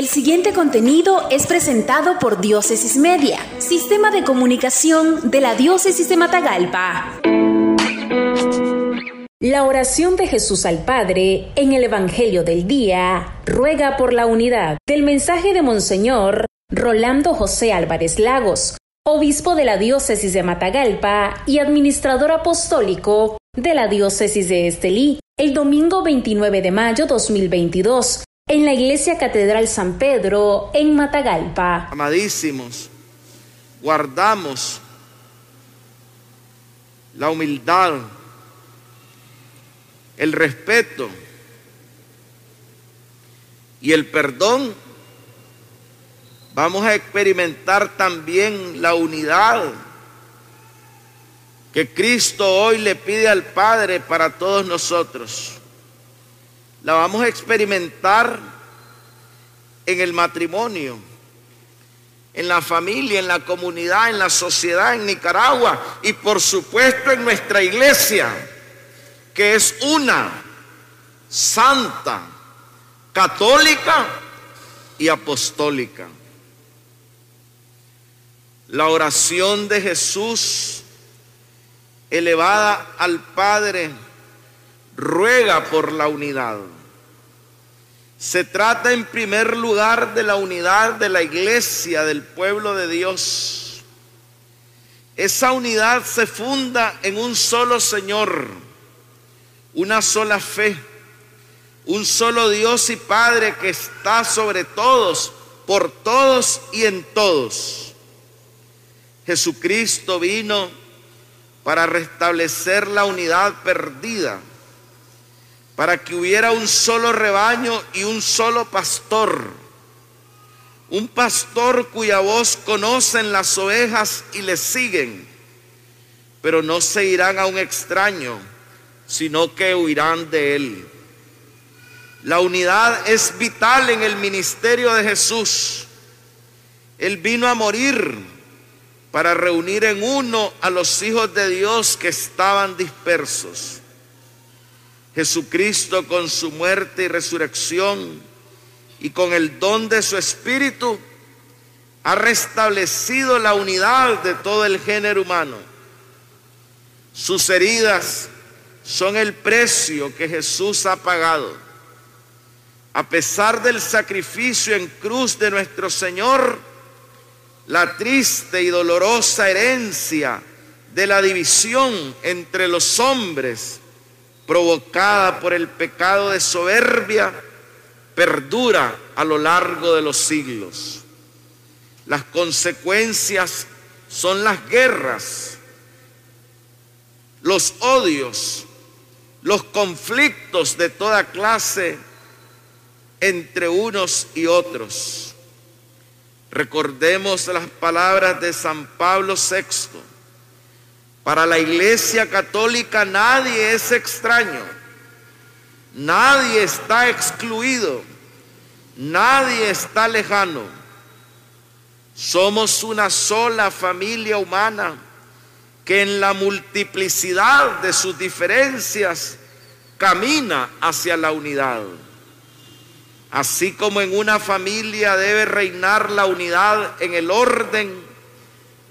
El siguiente contenido es presentado por Diócesis Media, Sistema de Comunicación de la Diócesis de Matagalpa. La oración de Jesús al Padre en el Evangelio del Día ruega por la unidad del mensaje de Monseñor Rolando José Álvarez Lagos, obispo de la diócesis de Matagalpa y administrador apostólico de la diócesis de Estelí, el domingo 29 de mayo 2022, en la iglesia Catedral San Pedro, en Matagalpa. Amadísimos, guardamos la humildad, el respeto y el perdón Vamos a experimentar también la unidad que Cristo hoy le pide al Padre para todos nosotros. La vamos a experimentar en el matrimonio, en la familia, en la comunidad, en la sociedad, en Nicaragua y por supuesto en nuestra iglesia, que es una, santa, católica y apostólica. La oración de Jesús elevada al Padre ruega por la unidad. Se trata en primer lugar de la unidad de la iglesia, del pueblo de Dios. Esa unidad se funda en un solo Señor, una sola fe, un solo Dios y Padre que está sobre todos, por todos y en todos. Jesucristo vino para restablecer la unidad perdida, para que hubiera un solo rebaño y un solo pastor, un pastor cuya voz conocen las ovejas y le siguen, pero no se irán a un extraño, sino que huirán de él. La unidad es vital en el ministerio de Jesús. Él vino a morir para reunir en uno a los hijos de Dios que estaban dispersos. Jesucristo con su muerte y resurrección y con el don de su Espíritu ha restablecido la unidad de todo el género humano. Sus heridas son el precio que Jesús ha pagado. A pesar del sacrificio en cruz de nuestro Señor, la triste y dolorosa herencia de la división entre los hombres provocada por el pecado de soberbia perdura a lo largo de los siglos. Las consecuencias son las guerras, los odios, los conflictos de toda clase entre unos y otros. Recordemos las palabras de San Pablo VI. Para la Iglesia Católica nadie es extraño, nadie está excluido, nadie está lejano. Somos una sola familia humana que en la multiplicidad de sus diferencias camina hacia la unidad. Así como en una familia debe reinar la unidad en el orden,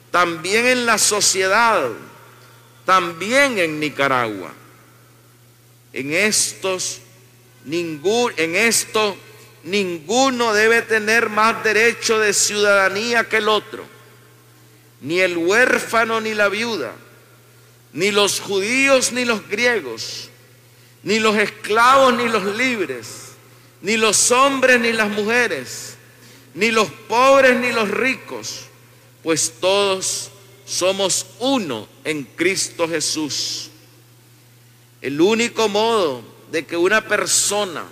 también en la sociedad, también en Nicaragua. En estos en esto ninguno debe tener más derecho de ciudadanía que el otro. Ni el huérfano ni la viuda, ni los judíos ni los griegos, ni los esclavos ni los libres ni los hombres ni las mujeres, ni los pobres ni los ricos, pues todos somos uno en Cristo Jesús. El único modo de que una persona,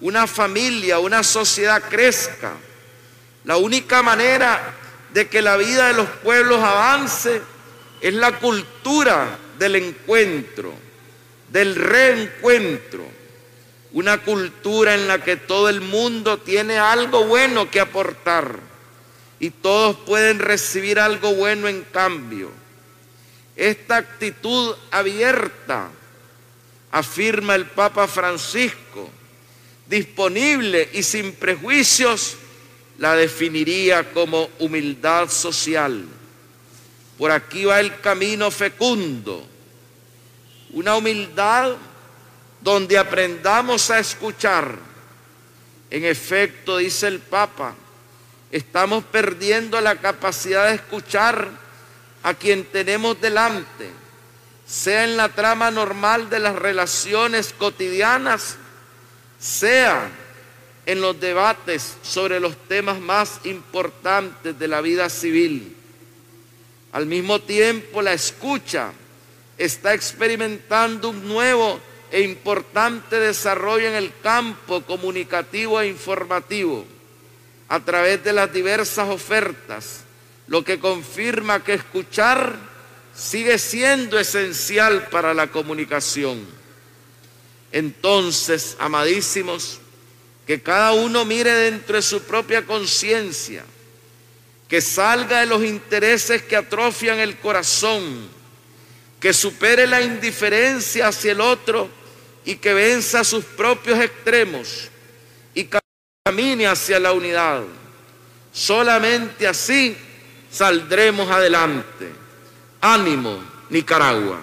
una familia, una sociedad crezca, la única manera de que la vida de los pueblos avance es la cultura del encuentro, del reencuentro. Una cultura en la que todo el mundo tiene algo bueno que aportar y todos pueden recibir algo bueno en cambio. Esta actitud abierta, afirma el Papa Francisco, disponible y sin prejuicios, la definiría como humildad social. Por aquí va el camino fecundo, una humildad donde aprendamos a escuchar. En efecto, dice el Papa, estamos perdiendo la capacidad de escuchar a quien tenemos delante, sea en la trama normal de las relaciones cotidianas, sea en los debates sobre los temas más importantes de la vida civil. Al mismo tiempo, la escucha está experimentando un nuevo e importante desarrollo en el campo comunicativo e informativo a través de las diversas ofertas, lo que confirma que escuchar sigue siendo esencial para la comunicación. Entonces, amadísimos, que cada uno mire dentro de su propia conciencia, que salga de los intereses que atrofian el corazón, que supere la indiferencia hacia el otro y que venza sus propios extremos y camine hacia la unidad. Solamente así saldremos adelante. Ánimo, Nicaragua.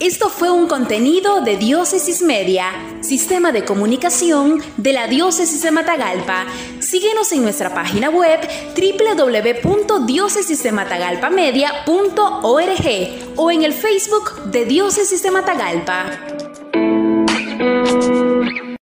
Esto fue un contenido de Diócesis Media, sistema de comunicación de la Diócesis de Matagalpa. Síguenos en nuestra página web www.diócesisdematagalpamedia.org o en el Facebook de Diócesis de Matagalpa.